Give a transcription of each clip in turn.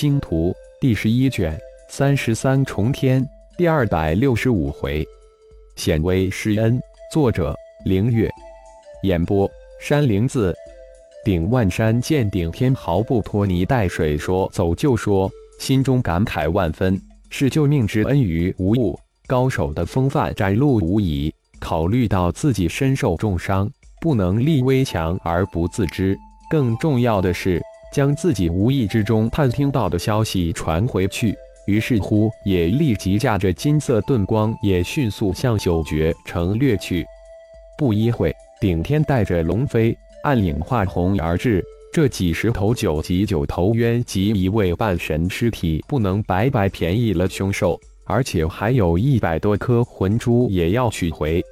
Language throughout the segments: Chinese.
星图》第十一卷三十三重天第二百六十五回，显微施恩。作者：凌月。演播：山灵子。顶万山见顶天毫不拖泥带水说走就说，心中感慨万分，是救命之恩于无物，高手的风范展露无遗。考虑到自己身受重伤，不能立危墙而不自知，更重要的是将自己无意之中探听到的消息传回去。于是乎，也立即驾着金色盾光，也迅速向九绝城掠去。不一会，顶天带着龙飞。暗影化红而至，这几十头九级九头渊及一位半神尸体，不能白白便宜了凶兽，而且还有一百多颗魂珠也要取回。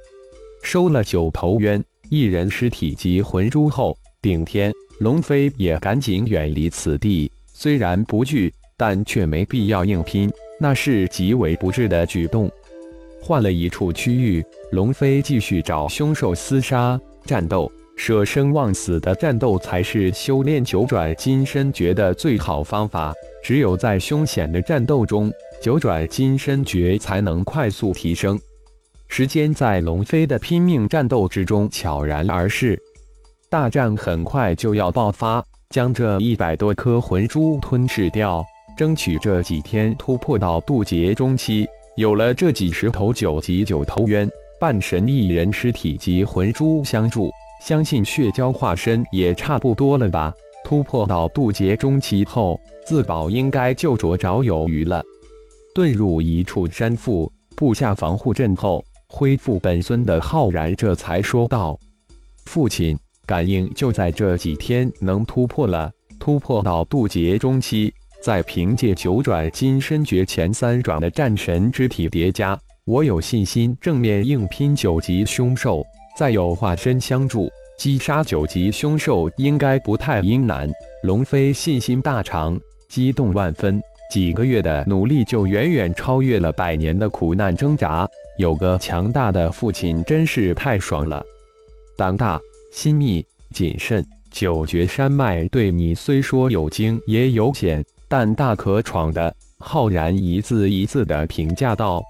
收了九头渊一人尸体及魂珠后，顶天龙飞也赶紧远离此地。虽然不惧，但却没必要硬拼，那是极为不智的举动。换了一处区域，龙飞继续找凶兽厮杀战斗。舍生忘死的战斗才是修炼九转金身诀的最好方法。只有在凶险的战斗中，九转金身诀才能快速提升。时间在龙飞的拼命战斗之中悄然而逝。大战很快就要爆发，将这一百多颗魂珠吞噬掉，争取这几天突破到渡劫中期。有了这几十头九级九头渊半神一人尸体及魂珠相助。相信血蛟化身也差不多了吧？突破到渡劫中期后，自保应该就着着有余了。遁入一处山腹，布下防护阵后，恢复本尊的浩然这才说道：“父亲，感应就在这几天能突破了。突破到渡劫中期，再凭借九转金身诀前三转的战神之体叠加，我有信心正面硬拼九级凶兽。”再有化身相助，击杀九级凶兽应该不太阴难。龙飞信心大长，激动万分。几个月的努力就远远超越了百年的苦难挣扎。有个强大的父亲真是太爽了。胆大、心密、谨慎，九绝山脉对你虽说有惊也有险，但大可闯的。浩然一字一字的评价道：“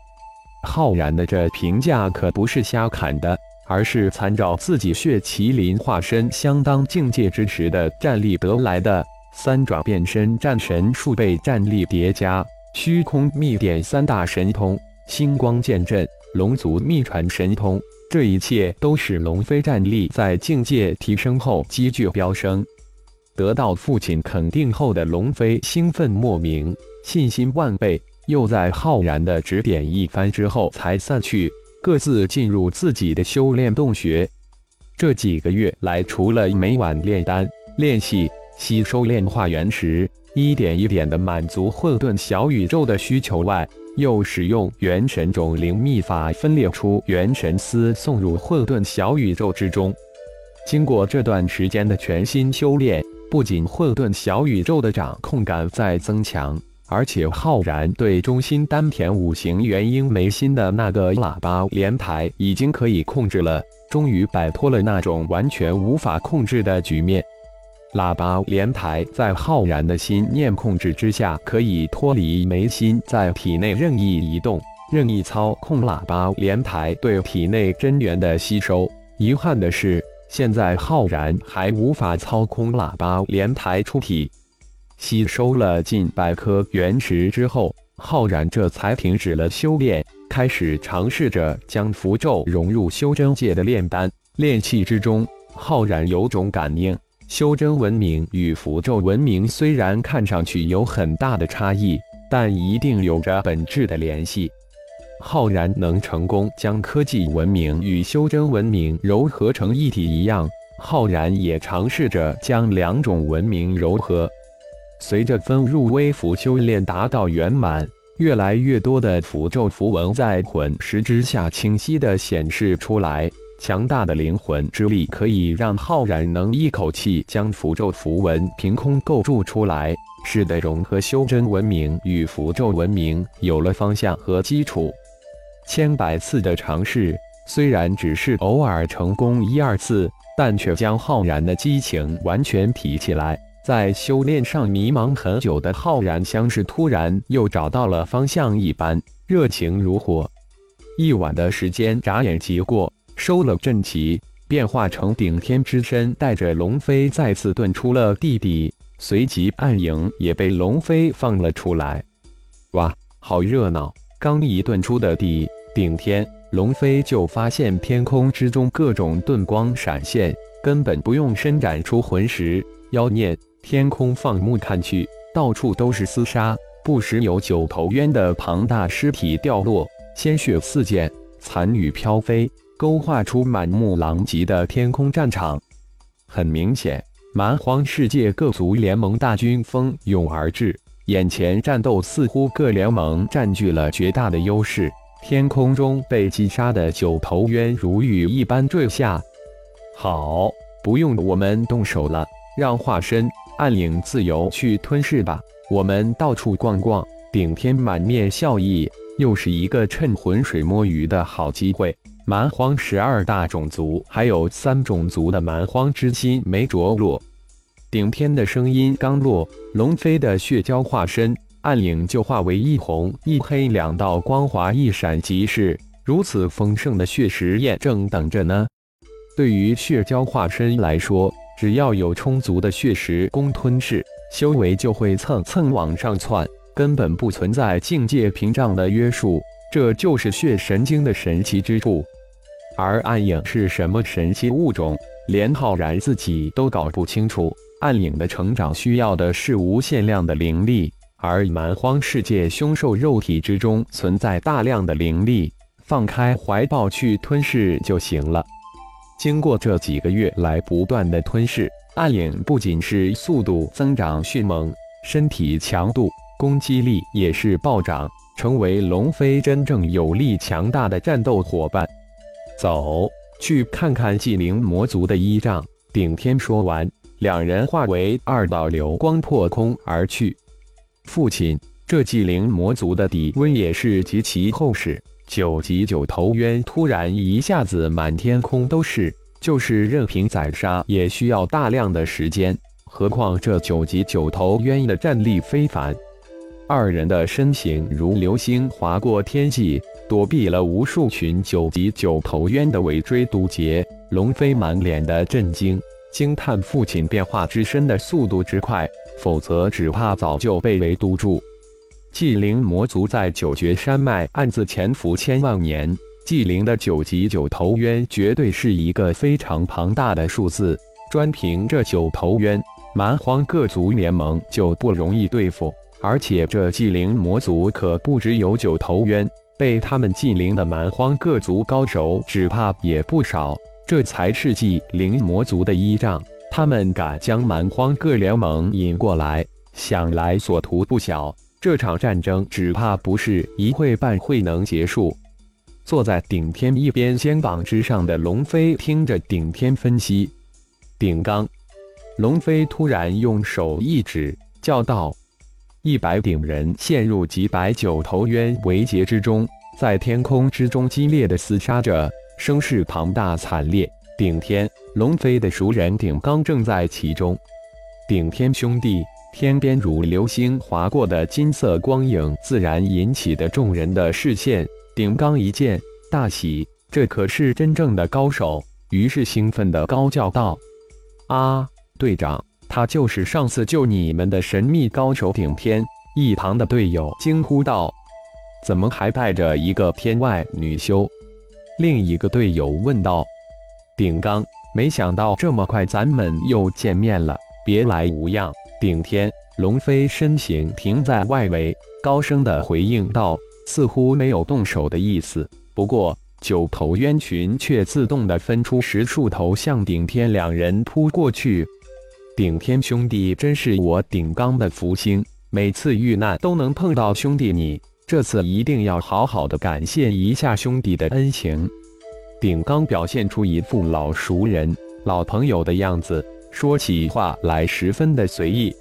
浩然的这评价可不是瞎砍的。”而是参照自己血麒麟化身相当境界之时的战力得来的。三爪变身战神数倍战力叠加，虚空秘典三大神通，星光剑阵，龙族秘传神通，这一切都使龙飞战力在境界提升后急剧飙升。得到父亲肯定后的龙飞兴奋莫名，信心万倍。又在浩然的指点一番之后，才散去。各自进入自己的修炼洞穴。这几个月来，除了每晚炼丹、练气、吸收炼化原石，一点一点的满足混沌小宇宙的需求外，又使用元神种灵秘法分裂出元神丝，送入混沌小宇宙之中。经过这段时间的全新修炼，不仅混沌小宇宙的掌控感在增强。而且浩然对中心丹田五行元婴眉心的那个喇叭莲台已经可以控制了，终于摆脱了那种完全无法控制的局面。喇叭莲台在浩然的心念控制之下，可以脱离眉心，在体内任意移动，任意操控喇叭莲台对体内真元的吸收。遗憾的是，现在浩然还无法操控喇叭莲台出体。吸收了近百颗原石之后，浩然这才停止了修炼，开始尝试着将符咒融入修真界的炼丹炼气之中。浩然有种感应，修真文明与符咒文明虽然看上去有很大的差异，但一定有着本质的联系。浩然能成功将科技文明与修真文明糅合成一体一样，浩然也尝试着将两种文明糅合。随着分入微符修炼达到圆满，越来越多的符咒符文在魂石之下清晰地显示出来。强大的灵魂之力可以让浩然能一口气将符咒符文凭空构筑出来，使得融合修真文明与符咒文明有了方向和基础。千百次的尝试，虽然只是偶尔成功一二次，但却将浩然的激情完全提起来。在修炼上迷茫很久的浩然，像是突然又找到了方向一般，热情如火。一晚的时间眨眼即过，收了阵旗，变化成顶天之身，带着龙飞再次遁出了地底。随即暗影也被龙飞放了出来。哇，好热闹！刚一遁出的地顶天，龙飞就发现天空之中各种遁光闪现，根本不用伸展出魂石妖孽。天空放目看去，到处都是厮杀，不时有九头渊的庞大尸体掉落，鲜血四溅，残雨飘飞，勾画出满目狼藉的天空战场。很明显，蛮荒世界各族联盟大军蜂拥而至，眼前战斗似乎各联盟占据了绝大的优势。天空中被击杀的九头渊如雨一般坠下。好，不用我们动手了，让化身。暗影自由去吞噬吧，我们到处逛逛。顶天满面笑意，又是一个趁浑水摸鱼的好机会。蛮荒十二大种族，还有三种族的蛮荒之心没着落。顶天的声音刚落，龙飞的血蛟化身暗影就化为一红一黑两道光华一闪即逝。如此丰盛的血实验正等着呢。对于血蛟化身来说。只要有充足的血石供吞噬，修为就会蹭蹭往上窜，根本不存在境界屏障的约束。这就是血神经的神奇之处。而暗影是什么神奇物种，连浩然自己都搞不清楚。暗影的成长需要的是无限量的灵力，而蛮荒世界凶兽肉体之中存在大量的灵力，放开怀抱去吞噬就行了。经过这几个月来不断的吞噬，暗影不仅是速度增长迅猛，身体强度、攻击力也是暴涨，成为龙飞真正有力强大的战斗伙伴。走去看看纪灵魔族的依仗。顶天说完，两人化为二道流光破空而去。父亲，这纪灵魔族的底温也是极其厚实。九级九头渊突然一下子满天空都是，就是任凭宰杀也需要大量的时间。何况这九级九头渊的战力非凡。二人的身形如流星划过天际，躲避了无数群九级九头渊的尾追堵截。龙飞满脸的震惊，惊叹父亲变化之身的速度之快，否则只怕早就被围堵住。纪灵魔族在九绝山脉暗自潜伏千万年，纪灵的九级九头渊绝对是一个非常庞大的数字。专凭这九头渊，蛮荒各族联盟就不容易对付。而且这纪灵魔族可不只有九头渊，被他们祭灵的蛮荒各族高手只怕也不少。这才是祭灵魔族的依仗，他们敢将蛮荒各联盟引过来，想来所图不小。这场战争只怕不是一会半会能结束。坐在顶天一边肩膀之上的龙飞听着顶天分析，顶刚，龙飞突然用手一指，叫道：“一百顶人陷入几百九头渊围劫之中，在天空之中激烈的厮杀着，声势庞大惨烈。顶天，龙飞的熟人顶刚正在其中。顶天兄弟。”天边如流星划过的金色光影，自然引起的众人的视线。顶刚一见，大喜，这可是真正的高手，于是兴奋地高叫道：“啊，队长，他就是上次救你们的神秘高手顶天！”一旁的队友惊呼道：“怎么还带着一个天外女修？”另一个队友问道：“顶刚，没想到这么快咱们又见面了，别来无恙。”顶天龙飞身形停在外围，高声的回应道：“似乎没有动手的意思。”不过九头渊群却自动的分出十数头向顶天两人扑过去。顶天兄弟真是我顶刚的福星，每次遇难都能碰到兄弟你，这次一定要好好的感谢一下兄弟的恩情。顶刚表现出一副老熟人、老朋友的样子。说起话来十分的随意。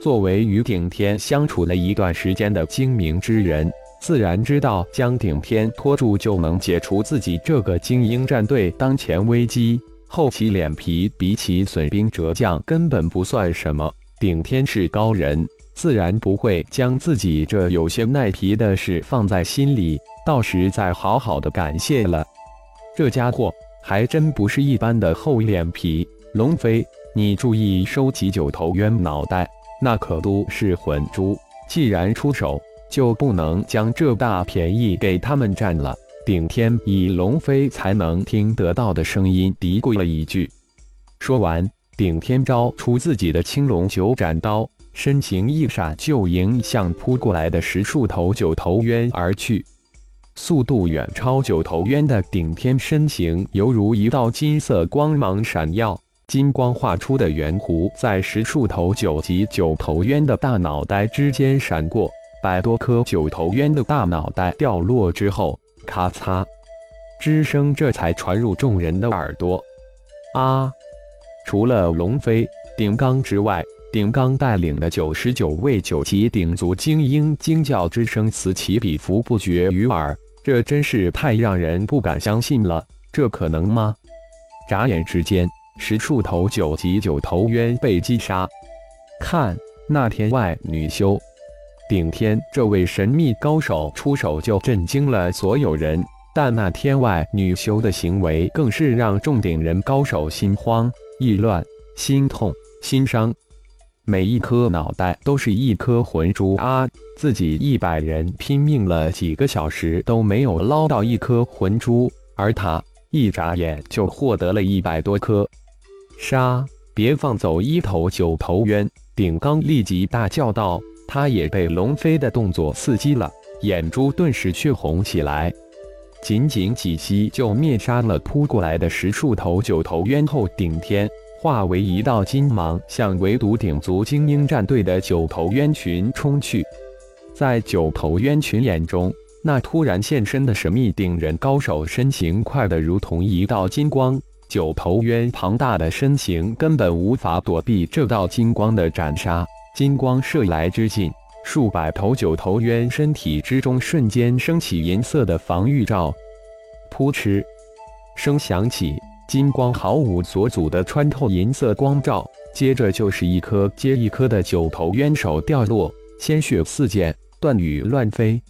作为与顶天相处了一段时间的精明之人，自然知道将顶天拖住就能解除自己这个精英战队当前危机。厚其脸皮，比起损兵折将根本不算什么。顶天是高人，自然不会将自己这有些赖皮的事放在心里，到时再好好的感谢了。这家伙还真不是一般的厚脸皮。龙飞，你注意收集九头冤脑袋，那可都是魂珠。既然出手，就不能将这大便宜给他们占了。顶天以龙飞才能听得到的声音嘀咕了一句。说完。顶天招出自己的青龙九斩刀，身形一闪就迎向扑过来的十数头九头渊而去，速度远超九头渊的顶天身形犹如一道金色光芒闪耀，金光画出的圆弧在十数头九级九头渊的大脑袋之间闪过，百多颗九头渊的大脑袋掉落之后，咔嚓之声这才传入众人的耳朵，啊！除了龙飞、顶刚之外，顶刚带领的九十九位九级顶族精英惊叫之声此起彼伏不绝于耳，这真是太让人不敢相信了！这可能吗？眨眼之间，十数头九级九头渊被击杀。看那天外女修，顶天这位神秘高手出手就震惊了所有人，但那天外女修的行为更是让众顶人高手心慌。意乱、心痛、心伤，每一颗脑袋都是一颗魂珠啊！自己一百人拼命了几个小时都没有捞到一颗魂珠，而他一眨眼就获得了一百多颗。杀！别放走一头九头渊！顶刚立即大叫道。他也被龙飞的动作刺激了，眼珠顿时血红起来。仅仅几击就灭杀了扑过来的十数头九头渊后，顶天化为一道金芒，向唯独顶族精英战队的九头渊群冲去。在九头渊群眼中，那突然现身的神秘顶人高手身形快得如同一道金光，九头渊庞大的身形根本无法躲避这道金光的斩杀。金光射来之际。数百头九头渊身体之中瞬间升起银色的防御罩，噗嗤声响起，金光毫无所阻地穿透银色光罩，接着就是一颗接一颗的九头渊手掉落，鲜血四溅，断羽乱飞。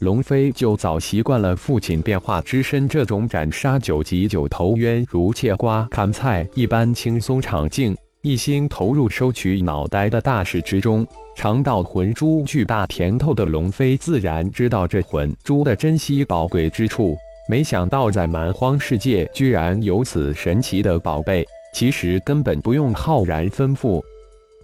龙飞就早习惯了父亲变化之身这种斩杀九级九头渊如切瓜砍菜一般轻松场景。一心投入收取脑袋的大事之中，尝到魂珠巨大甜头的龙飞自然知道这魂珠的珍稀宝贵之处。没想到在蛮荒世界居然有此神奇的宝贝，其实根本不用浩然吩咐。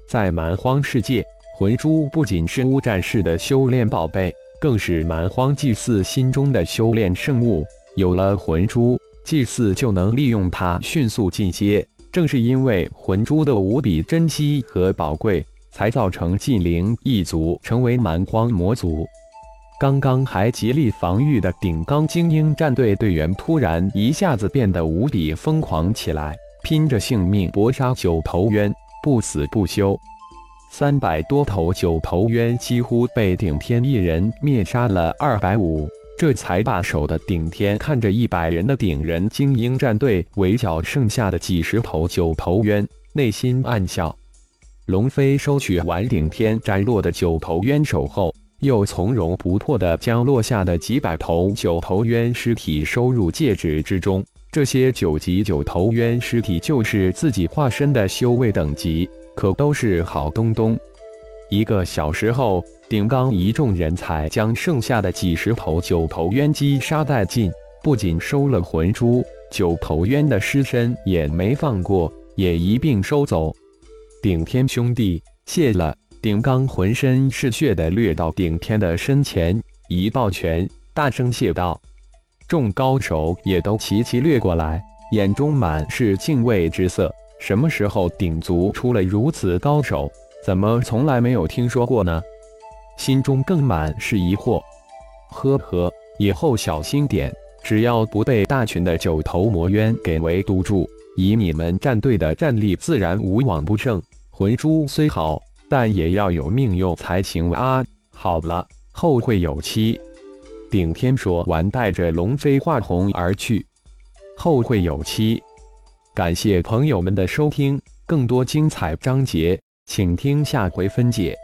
在蛮荒世界，魂珠不仅是乌战士的修炼宝贝，更是蛮荒祭祀心中的修炼圣物。有了魂珠，祭祀就能利用它迅速进阶。正是因为魂珠的无比珍惜和宝贵，才造成晋灵一族成为蛮荒魔族。刚刚还极力防御的顶刚精英战队队员，突然一下子变得无比疯狂起来，拼着性命搏杀九头渊，不死不休。三百多头九头渊几乎被顶天一人灭杀了二百五。这才罢手的顶天看着一百人的顶人精英战队围剿剩下的几十头九头渊，内心暗笑。龙飞收取完顶天斩落的九头渊首后，又从容不迫地将落下的几百头九头渊尸体收入戒指之中。这些九级九头渊尸体就是自己化身的修为等级，可都是好东东。一个小时后。顶刚一众人才将剩下的几十头九头渊鸡杀殆尽，不仅收了魂珠，九头渊的尸身也没放过，也一并收走。顶天兄弟，谢了！顶刚浑身是血的掠到顶天的身前，一抱拳，大声谢道。众高手也都齐齐掠过来，眼中满是敬畏之色。什么时候顶族出了如此高手？怎么从来没有听说过呢？心中更满是疑惑，呵呵，以后小心点，只要不被大群的九头魔渊给围堵住，以你们战队的战力，自然无往不胜。魂珠虽好，但也要有命用才行啊！好了，后会有期。顶天说完，带着龙飞化红而去。后会有期。感谢朋友们的收听，更多精彩章节。请听下回分解。